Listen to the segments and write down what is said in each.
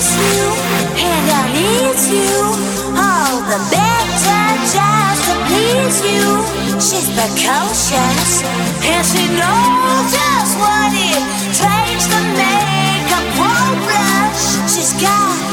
miss you, and I need you all the better just to please you. She's precocious, and she knows just what it takes to make a pro blush. She's got.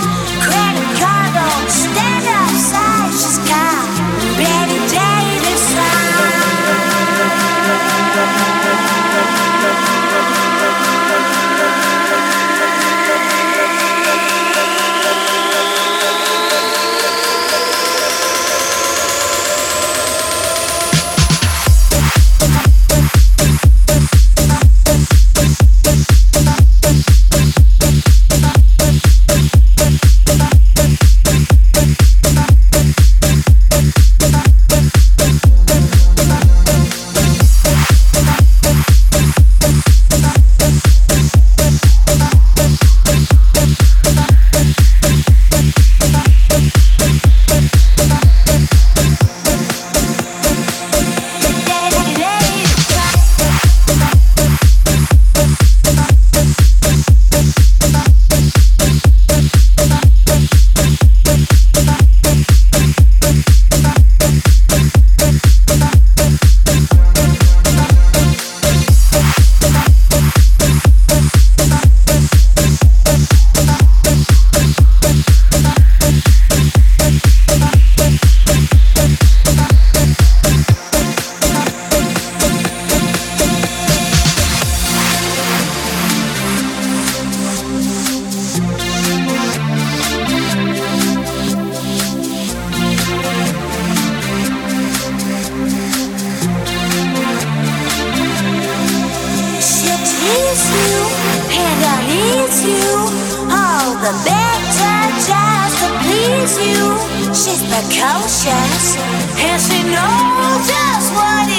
you. She's precocious, and she knows just what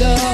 Oh,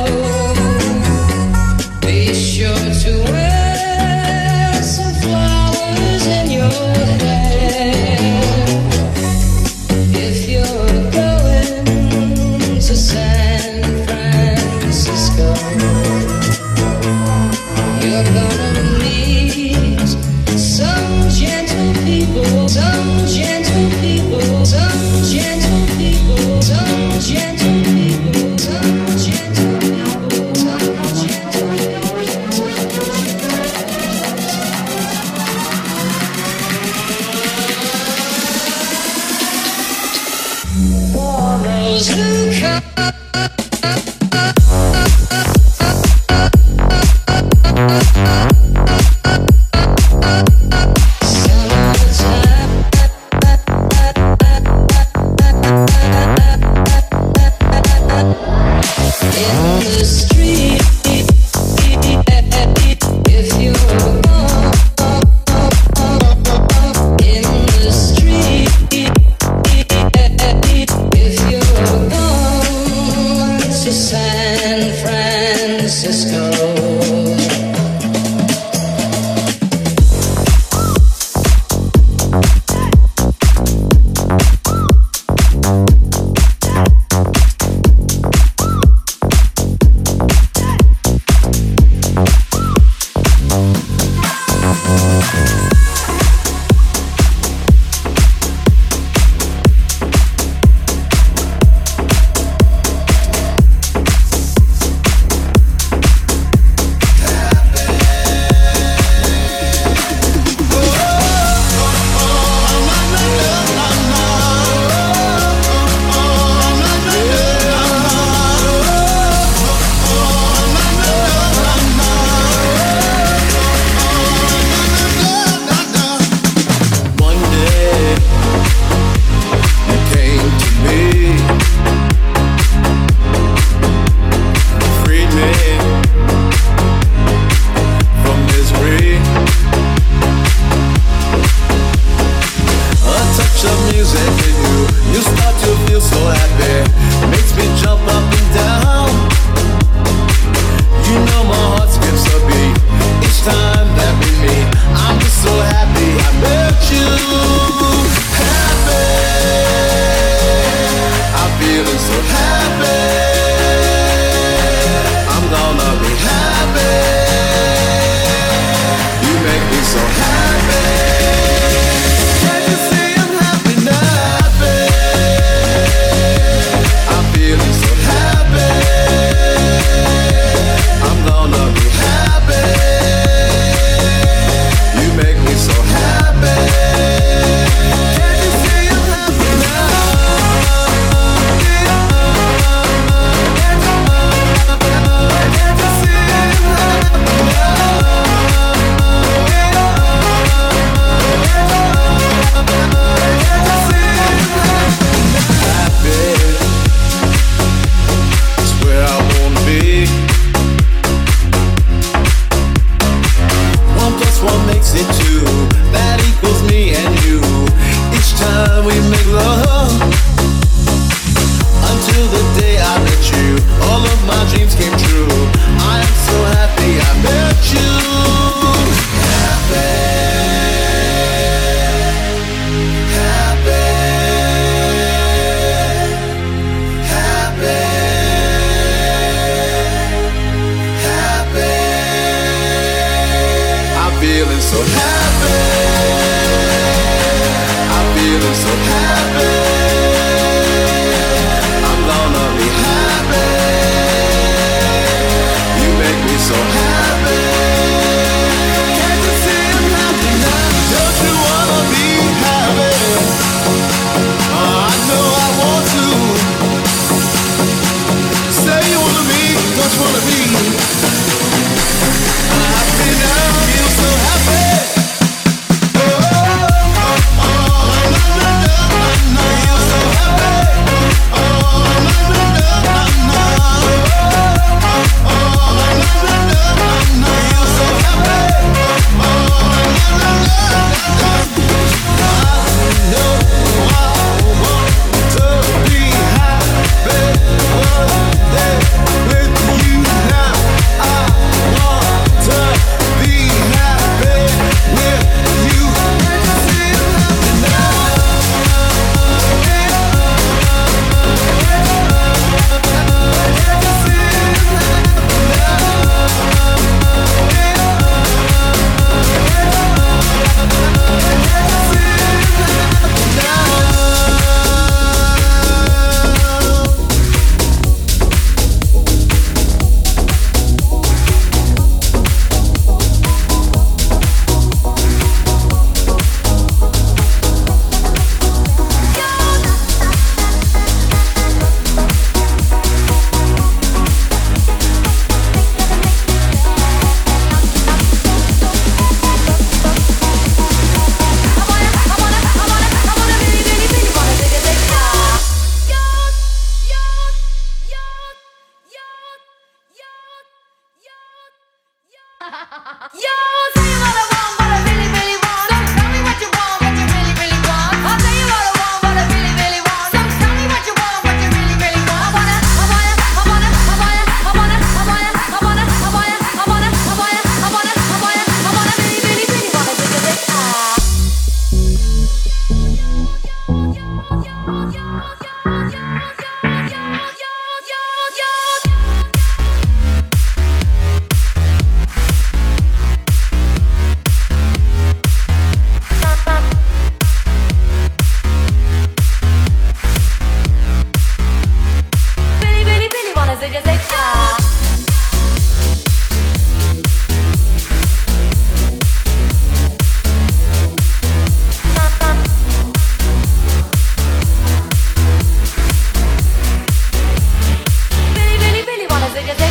ellas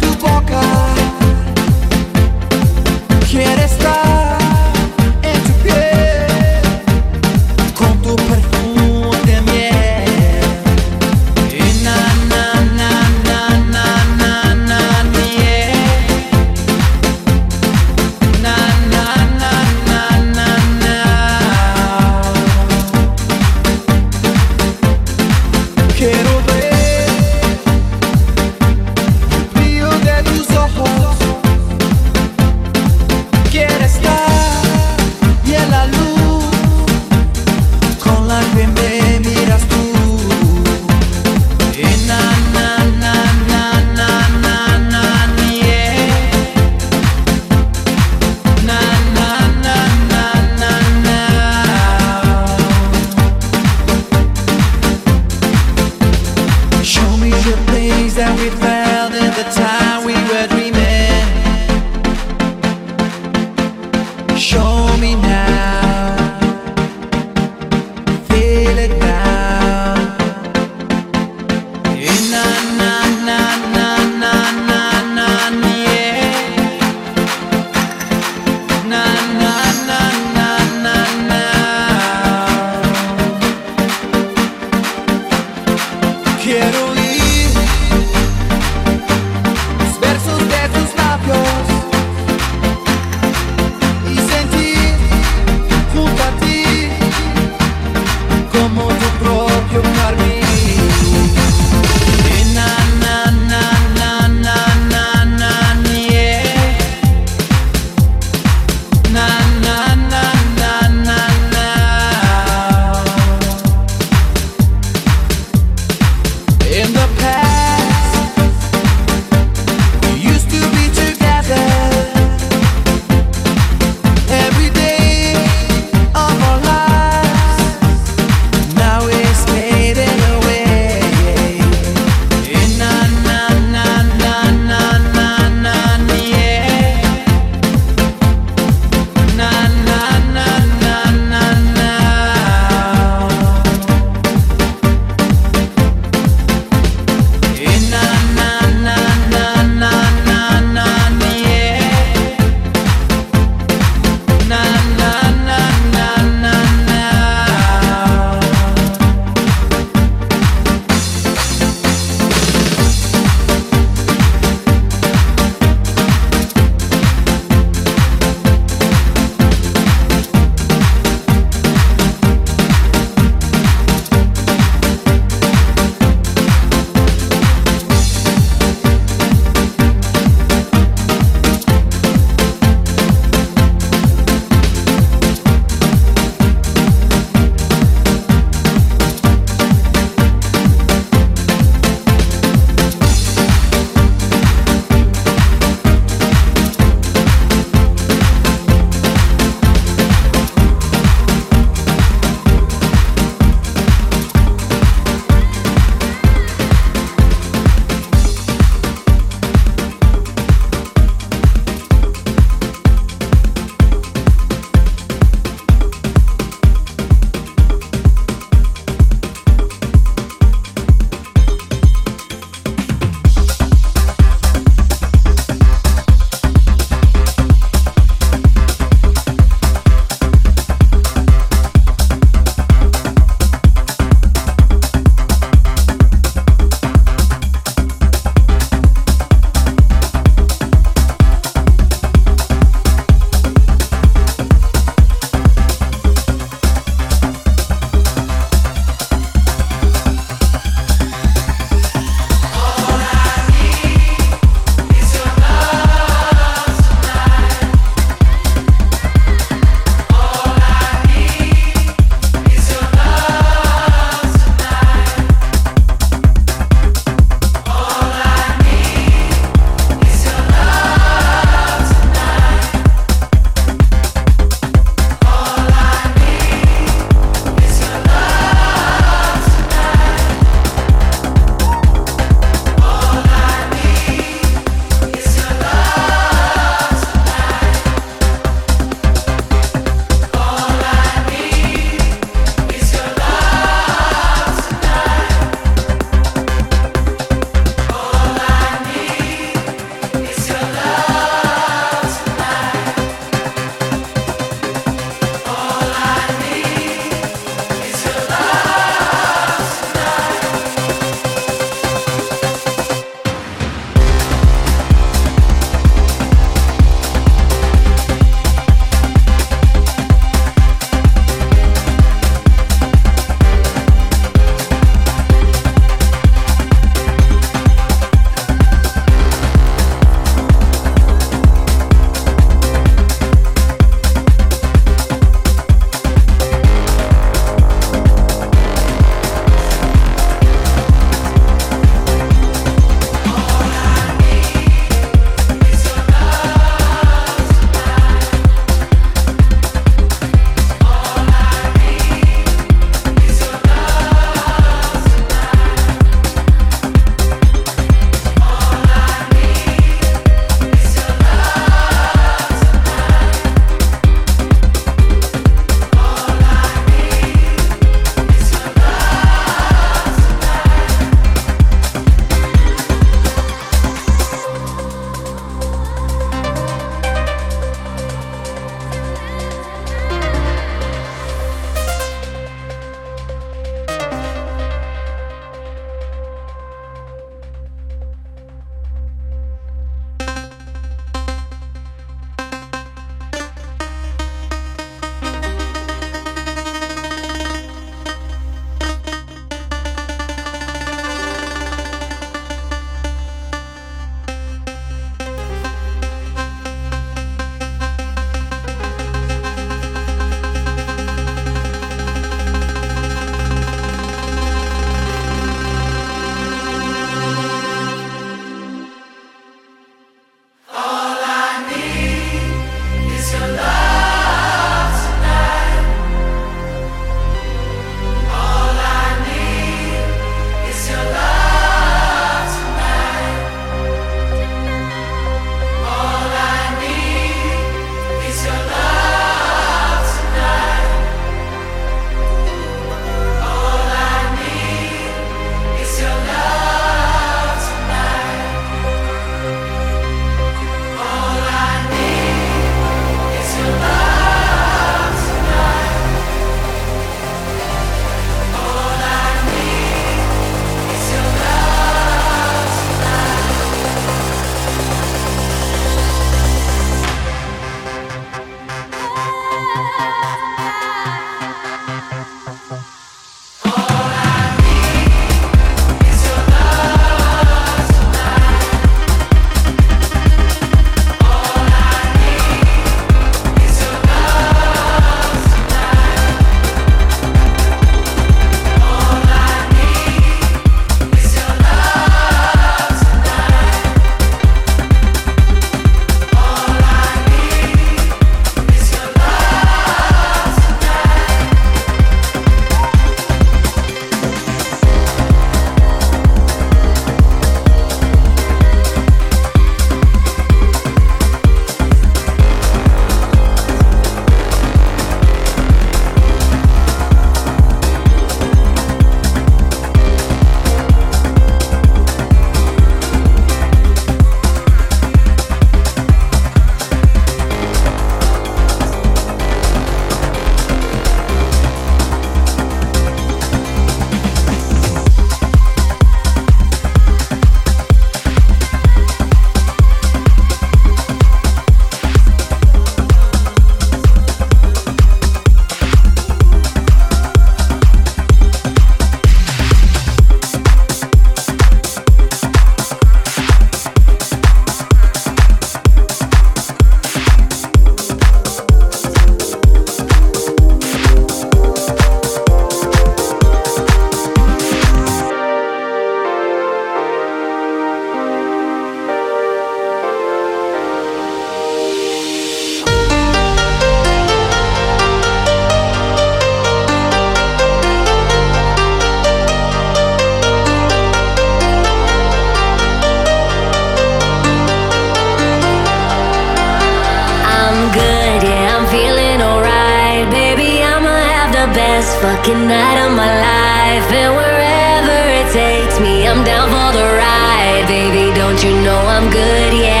best fucking night of my life. And wherever it takes me, I'm down for the ride. Baby, don't you know I'm good? Yeah.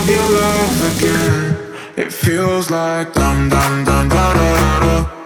of your love again. It feels like dum dum dum da da da. da.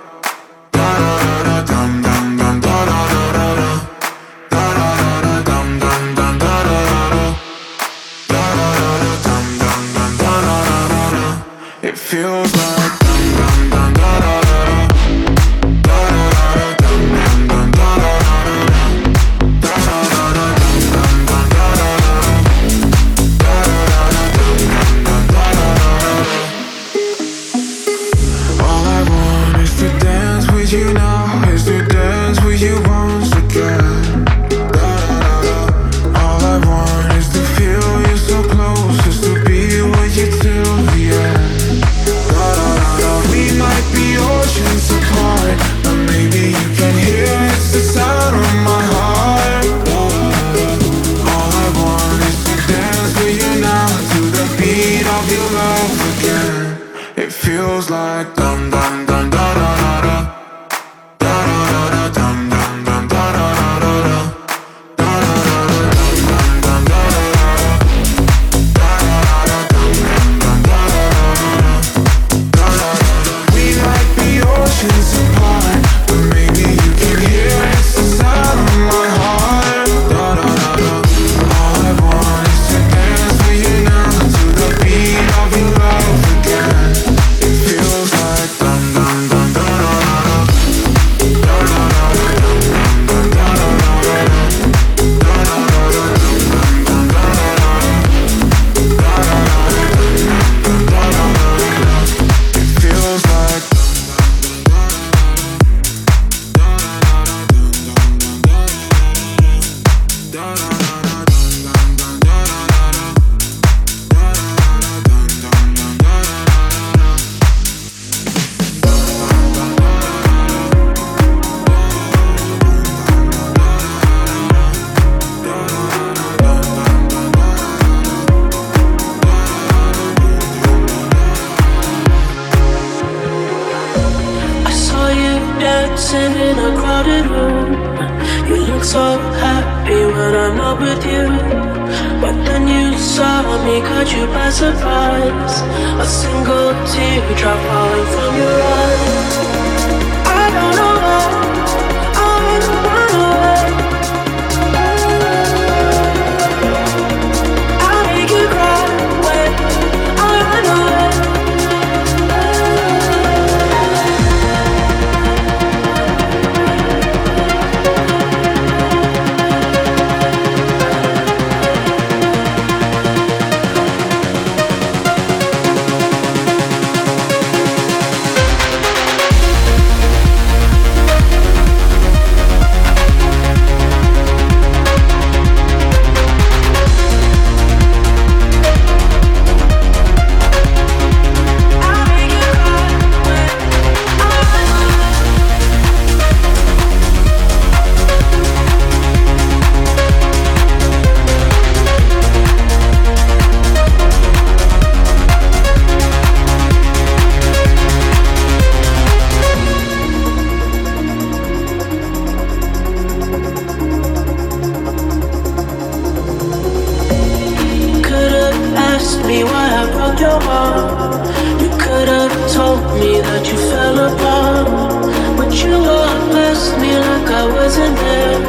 there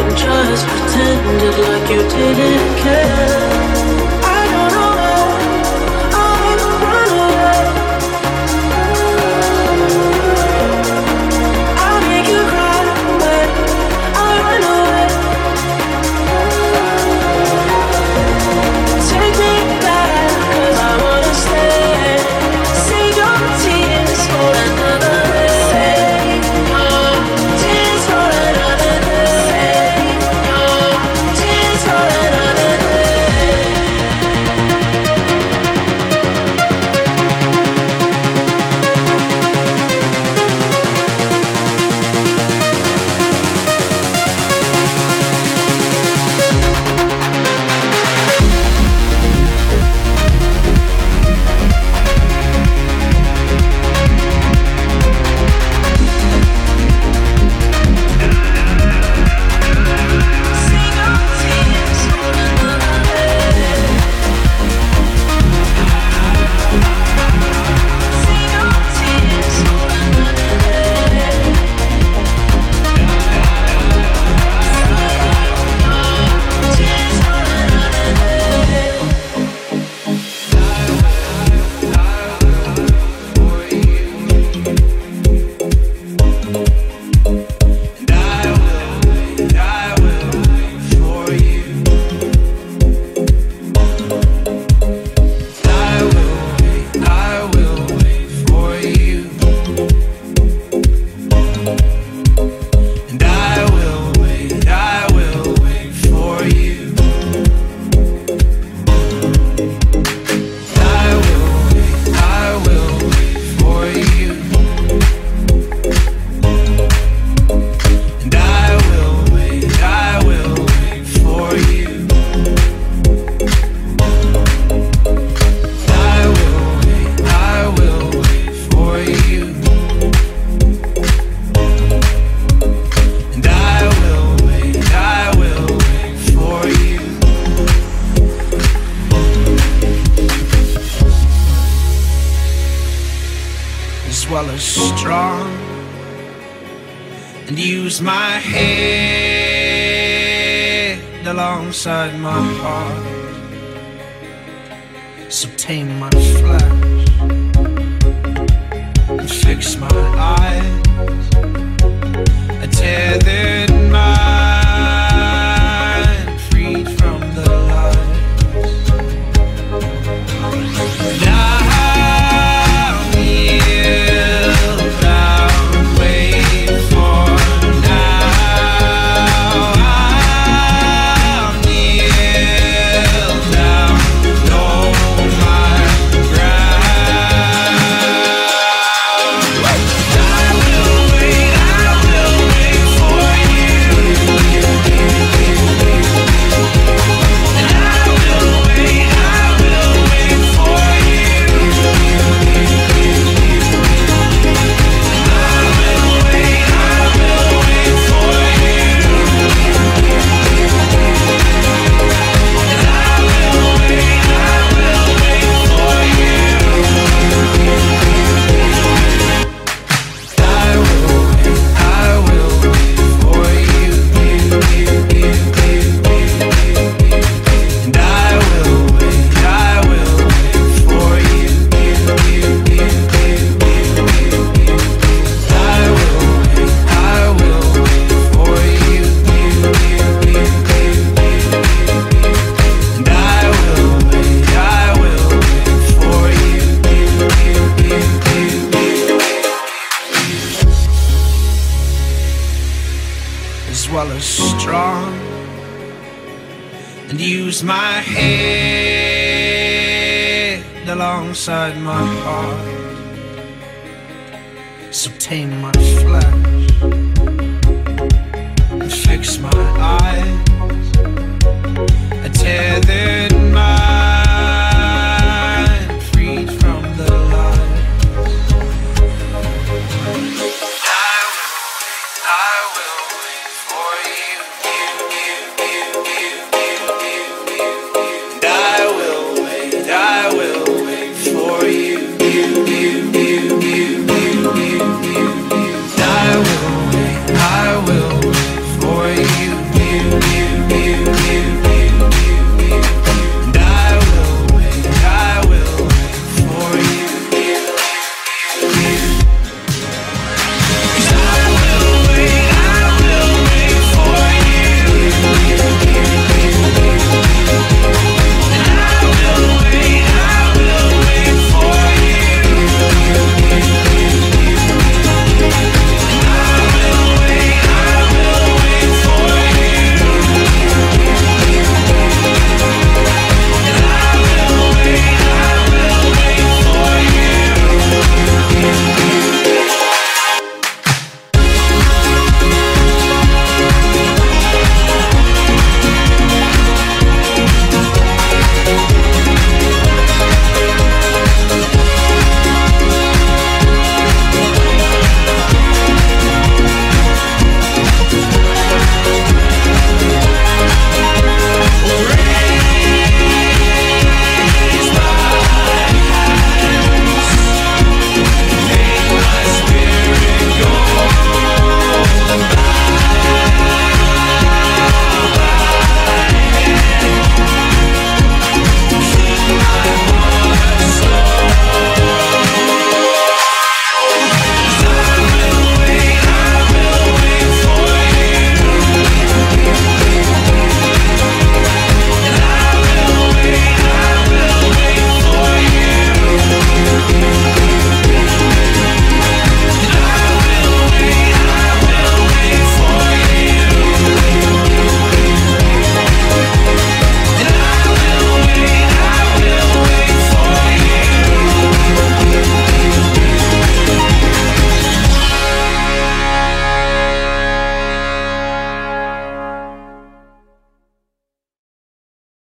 and just pretended like you didn't care.